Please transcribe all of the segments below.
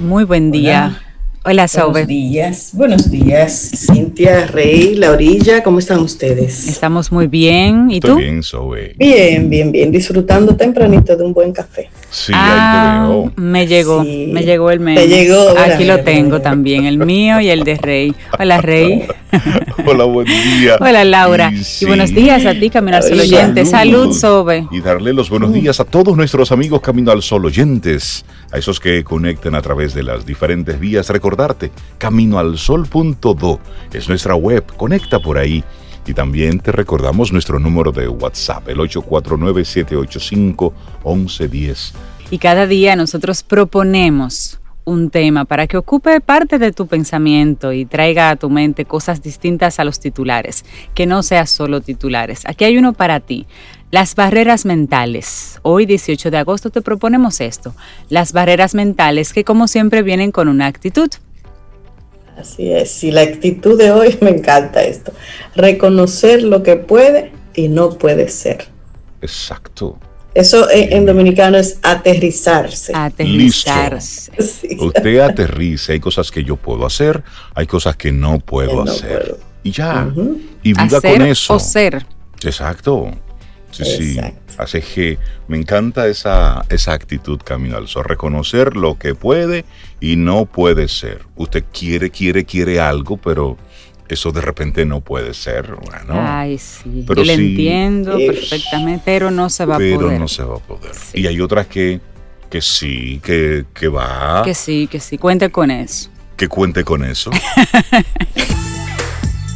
Muy buen día. Hola, Sobe. Buenos días, buenos días. Cintia, Rey, La Orilla, ¿cómo están ustedes? Estamos muy bien. ¿Y Estoy tú? bien, Zoe. Bien, bien, bien. Disfrutando tempranito de un buen café. Sí, Ah, ahí te veo. me llegó, Sí. me llegó el memo. Te llegó, Aquí lo tengo también, el mío y el de Rey. Hola, Rey. Hola, buen día. Hola, Laura. Y, sí, buenos días a ti, Camino al Sol Ay, oyente. Salud, salud. Sobe. Y darle los buenos días a todos nuestros amigos Camino al Sol oyentes, a esos que conectan a través de las diferentes vías. Recordarte, caminoalsol.do es nuestra web, conecta por ahí. Y también te recordamos nuestro número de WhatsApp, el 849-785-1110. Y cada día nosotros proponemos un tema para que ocupe parte de tu pensamiento y traiga a tu mente cosas distintas a los titulares, que no sea solo titulares. Aquí hay uno para ti. Las barreras mentales. Hoy 18 de agosto te proponemos esto. Las barreras mentales que como siempre vienen con una actitud. Así es. Y la actitud de hoy me encanta esto. Reconocer lo que puede y no puede ser. Exacto. Eso en, en dominicano es aterrizarse. Aterrizarse. Sí. Usted aterriza, hay cosas que yo puedo hacer, hay cosas que no puedo Que no hacer. puedo. Y ya. Ujú. Y viva Hacer con eso. o ser. Exacto. Sí, sí. Así que me encanta esa, esa actitud, Camino al Sol. Reconocer lo que puede y no puede ser. Usted quiere, quiere, quiere algo, pero eso de repente no puede ser. Bueno, Ay, sí. Pero Yo sí. entiendo perfectamente, pero no se va a pero poder. no se va a poder. Sí. Y hay otras que, que sí, que, que va, Que sí, que sí. Cuente con eso. que cuente con eso.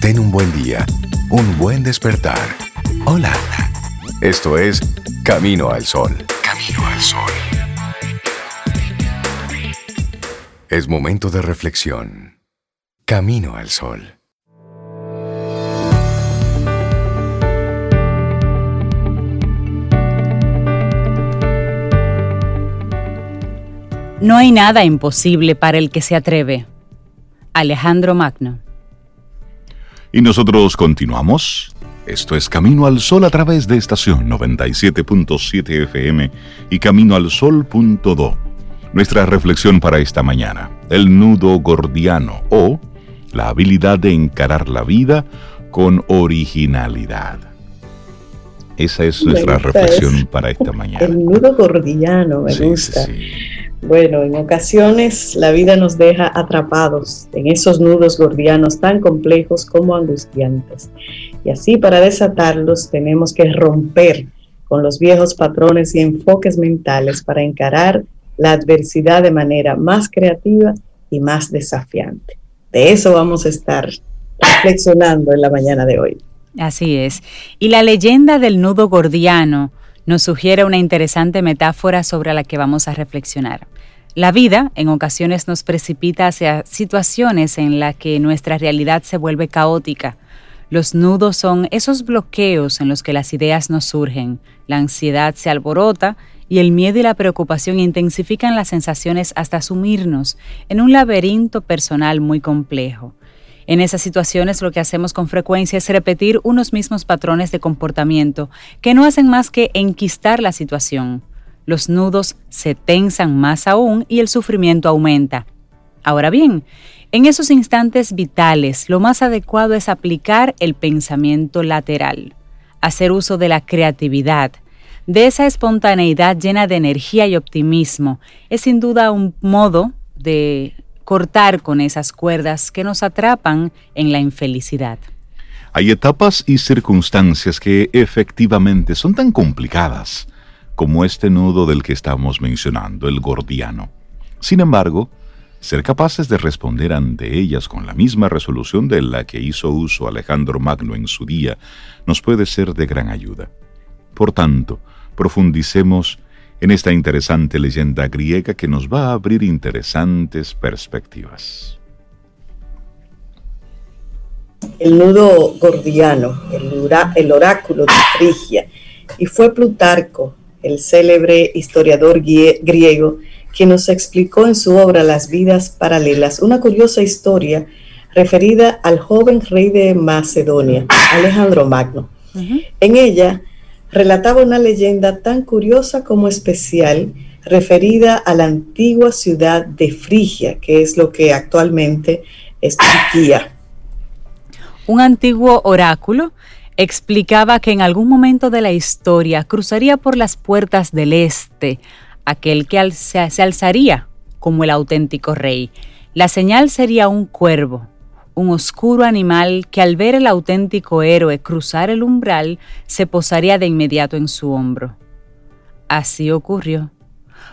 Ten un buen día, un buen despertar. Hola. Esto es Camino al Sol. Camino al Sol. Es momento de reflexión. Camino al Sol. No hay nada imposible para el que se atreve. Alejandro Magno. Y nosotros continuamos. Esto es Camino al Sol a través de estación 97.7 FM y caminoalsol.do. Nuestra reflexión para esta mañana, el nudo gordiano o la habilidad de encarar la vida con originalidad. Esa es nuestra reflexión para esta mañana. El nudo gordiano, me Sí, sí, gusta. sí. Bueno, en ocasiones la vida nos deja atrapados en esos nudos gordianos tan complejos como angustiantes. Y así para desatarlos tenemos que romper con los viejos patrones y enfoques mentales para encarar la adversidad de manera más creativa y más desafiante. De eso vamos a estar reflexionando en la mañana de hoy. Así es. Y la leyenda del nudo gordiano nos sugiere una interesante metáfora sobre la que vamos a reflexionar. La vida en ocasiones nos precipita hacia situaciones en las que nuestra realidad se vuelve caótica. Los nudos son esos bloqueos en los que las ideas nos surgen, la ansiedad se alborota y el miedo y la preocupación intensifican las sensaciones hasta sumirnos en un laberinto personal muy complejo. En esas situaciones lo que hacemos con frecuencia es repetir unos mismos patrones de comportamiento que no hacen más que enquistar la situación. Los nudos se tensan más aún y el sufrimiento aumenta. Ahora bien, en esos instantes vitales lo más adecuado es aplicar el pensamiento lateral, hacer uso de la creatividad, de esa espontaneidad llena de energía y optimismo. Es sin duda un modo de cortar con esas cuerdas que nos atrapan en la infelicidad. Hay etapas y circunstancias que efectivamente son tan complicadas como este nudo del que estamos mencionando, el gordiano. Sin embargo, ser capaces de responder ante ellas con la misma resolución de la que hizo uso Alejandro Magno en su día nos puede ser de gran ayuda. Por tanto, profundicemos en esta interesante leyenda griega que nos va a abrir interesantes perspectivas. El nudo gordiano, el, oráculo de Frigia, y fue Plutarco, el célebre historiador griego, quien nos explicó en su obra Las vidas paralelas una curiosa historia referida al joven rey de Macedonia, Alejandro Magno. En ella relataba una leyenda tan curiosa como especial referida a la antigua ciudad de Frigia, que es lo que actualmente es Turquía. Un antiguo oráculo explicaba que en algún momento de la historia cruzaría por las puertas del este aquel que se, alzaría como el auténtico rey. La señal sería un cuervo, un oscuro animal que al ver el auténtico héroe cruzar el umbral se posaría de inmediato en su hombro. Así ocurrió.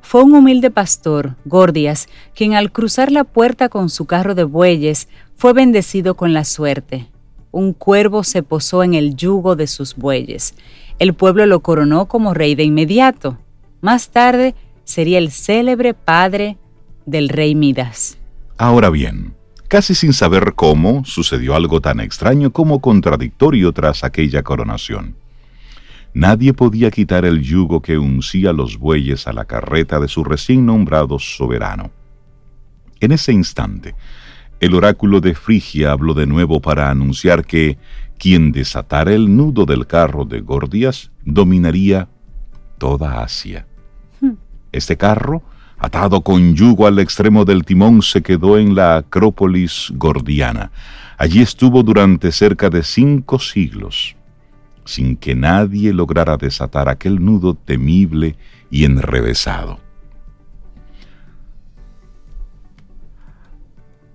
Fue un humilde pastor, Gordias, quien al cruzar la puerta con su carro de bueyes fue bendecido con la suerte. Un cuervo se posó en el yugo de sus bueyes. El pueblo lo coronó como rey de inmediato. Más tarde sería el célebre padre del rey Midas. Ahora bien, casi sin saber cómo, sucedió algo tan extraño como contradictorio tras aquella coronación. Nadie podía quitar el yugo que uncía los bueyes a la carreta de su recién nombrado soberano. En ese instante, el oráculo de Frigia habló de nuevo para anunciar que quien desatara el nudo del carro de Gordias dominaría toda Asia. Este carro, atado con yugo al extremo del timón, se quedó en la Acrópolis gordiana. Allí estuvo durante cerca de cinco siglos, sin que nadie lograra desatar aquel nudo temible y enrevesado.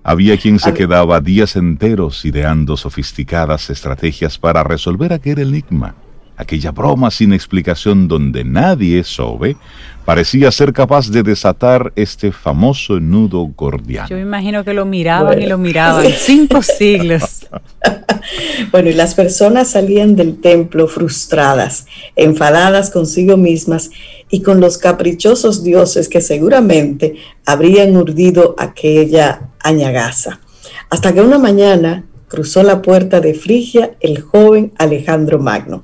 Había quien se quedaba días enteros ideando sofisticadas estrategias para resolver aquel enigma aquella broma sin explicación donde nadie sobe, parecía ser capaz de desatar este famoso nudo gordiano. Yo me imagino que lo miraban y lo miraban cinco siglos. bueno, y las personas salían del templo frustradas, enfadadas consigo mismas y con los caprichosos dioses que seguramente habrían urdido aquella Hasta que una mañana cruzó la puerta de Frigia el joven Alejandro Magno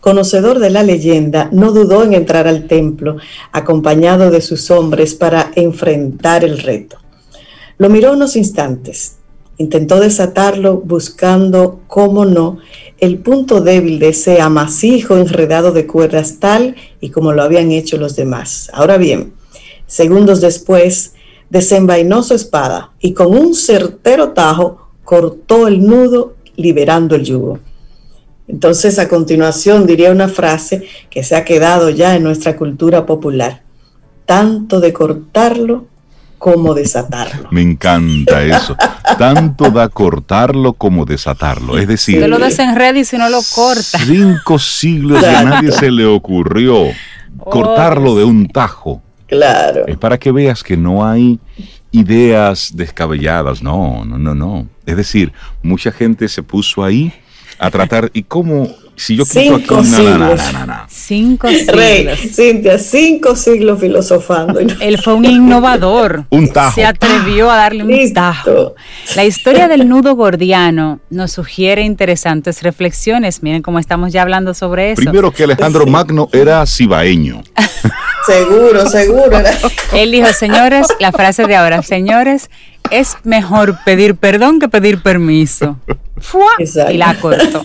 conocedor de la leyenda, no dudó en entrar al templo, acompañado de sus hombres para enfrentar el reto. Lo miró unos instantes, intentó desatarlo buscando, cómo no, el punto débil de ese amasijo enredado de cuerdas tal y como lo habían hecho los demás. Ahora bien, segundos después, desenvainó su espada y con un certero tajo cortó el nudo liberando el yugo. Entonces, a continuación diría una frase que se ha quedado ya en nuestra cultura popular. Tanto de cortarlo como desatarlo. Me encanta eso. Tanto da cortarlo como desatarlo. Es decir, te lo desenreda y si no lo corta. Cinco siglos que a nadie se le ocurrió cortarlo de un tajo. Claro. Es para que veas que no hay ideas descabelladas. No, no, no, no. Es decir, mucha gente se puso ahí a tratar. ¿Y cómo? Si yo quito cinco aquí, siglos. cinco siglos. Rey, Cintia, cinco siglos filosofando. Él fue un innovador. un tajo. Se atrevió a darle un tajo. La historia del nudo gordiano nos sugiere interesantes reflexiones. Miren cómo estamos ya hablando sobre eso. Primero que Alejandro Magno era cibaeño. seguro, seguro. Él dijo, señores, la frase de ahora, señores, es mejor pedir perdón que pedir permiso. Y la corto.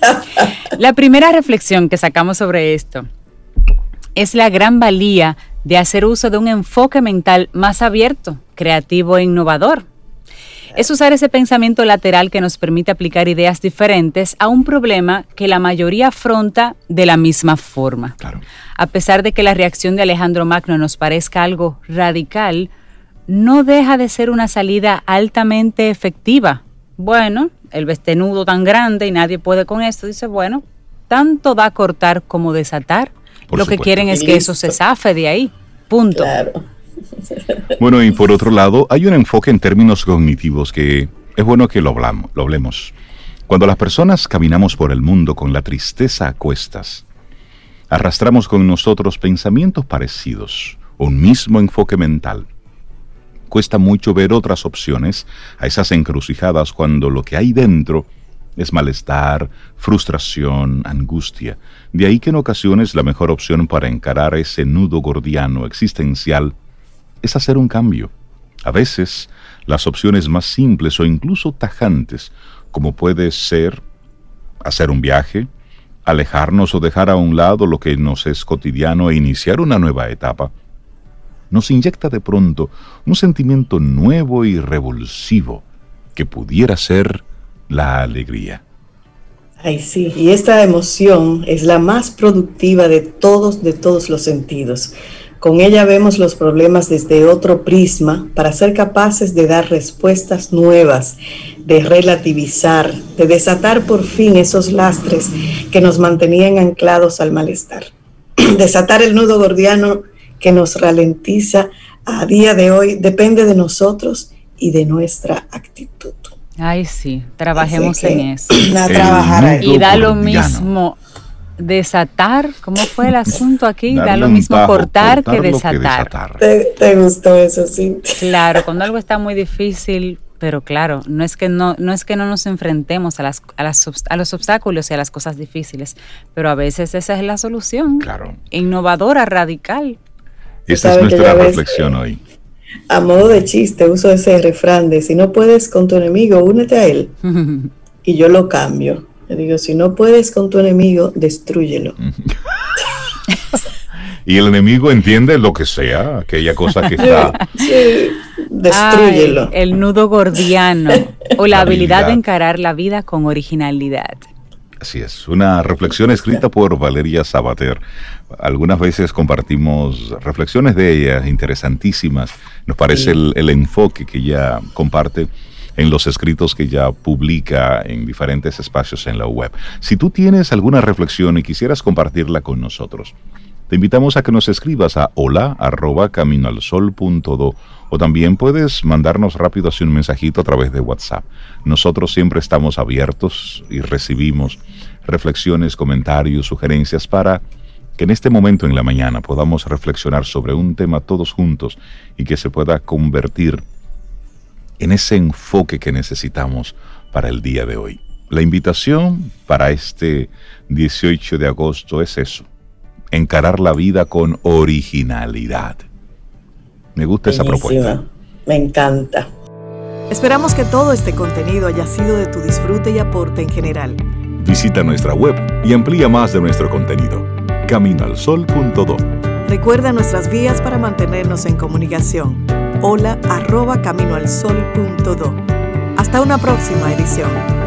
La primera reflexión que sacamos sobre esto es la gran valía de hacer uso de un enfoque mental más abierto, creativo e innovador. Es usar ese pensamiento lateral que nos permite aplicar ideas diferentes a un problema que la mayoría afronta de la misma forma. A pesar de que la reacción de Alejandro Magno nos parezca algo radical, no deja de ser una salida altamente efectiva. Bueno, el vestenudo tan grande y nadie puede con esto, dice, bueno, tanto da cortar como desatar. Lo que quieren es que eso se zafe de ahí. Punto. Bueno, y por otro lado, hay un enfoque en términos cognitivos que es bueno que lo, hablamos, lo hablemos. Cuando las personas caminamos por el mundo con la tristeza a cuestas, arrastramos con nosotros pensamientos parecidos, un mismo enfoque mental. Cuesta mucho ver otras opciones a esas encrucijadas cuando lo que hay dentro es malestar, frustración, angustia. De ahí que en ocasiones la mejor opción para encarar ese nudo gordiano existencial es hacer un cambio. A veces, las opciones más simples o incluso tajantes, como puede ser hacer un viaje, alejarnos o dejar a un lado lo que nos es cotidiano e iniciar una nueva etapa, nos inyecta de pronto un sentimiento nuevo y revulsivo que pudiera ser la alegría. Ay, sí, y esta emoción es la más productiva de todos, de todos los sentidos. Con ella vemos los problemas desde otro prisma para ser capaces de dar respuestas nuevas, de relativizar, de desatar por fin esos lastres que nos mantenían anclados al malestar. Desatar el nudo gordiano que nos ralentiza a día de hoy depende de nosotros y de nuestra actitud. Ay, sí, trabajemos en eso. y da lo mismo desatar, ¿cómo fue el asunto aquí? da lo mismo cortar, que desatar. ¿Te, gustó eso, sí? Claro, cuando algo está muy difícil, pero claro, no es que no, no es que no nos enfrentemos a las, a las a los obstáculos y a las cosas difíciles, pero a veces esa es la solución. Claro. Innovadora, radical. Esa es nuestra reflexión hoy. A modo de chiste, uso ese refrán de si no puedes con tu enemigo, únete a él. y yo lo cambio. Le digo, si no puedes con tu enemigo, destruyelo. y el enemigo entiende lo que sea, aquella cosa que está. Sí, destruyelo. el nudo gordiano o la habilidad de encarar la vida con originalidad. Así es, una reflexión escrita por Valeria Sabater. Algunas veces compartimos reflexiones de ella interesantísimas. Nos parece el, enfoque que ella comparte en los escritos que ella publica en diferentes espacios en la web. Si tú tienes alguna reflexión y quisieras compartirla con nosotros, te invitamos a que nos escribas a hola arroba caminoalsol.do o también puedes mandarnos rápido así un mensajito a través de WhatsApp. Nosotros siempre estamos abiertos y recibimos reflexiones, comentarios, sugerencias para que en este momento en la mañana podamos reflexionar sobre un tema todos juntos y que se pueda convertir en ese enfoque que necesitamos para el día de hoy. La invitación para este 18 de agosto es eso, encarar la vida con originalidad. Me gusta esa propuesta. Me encanta. Esperamos que todo este contenido haya sido de tu disfrute y aporte en general. Visita nuestra web y amplía más de nuestro contenido. Caminoalsol.do Recuerda nuestras vías para mantenernos en comunicación. Hola arroba caminoalsol.do. Hasta una próxima edición.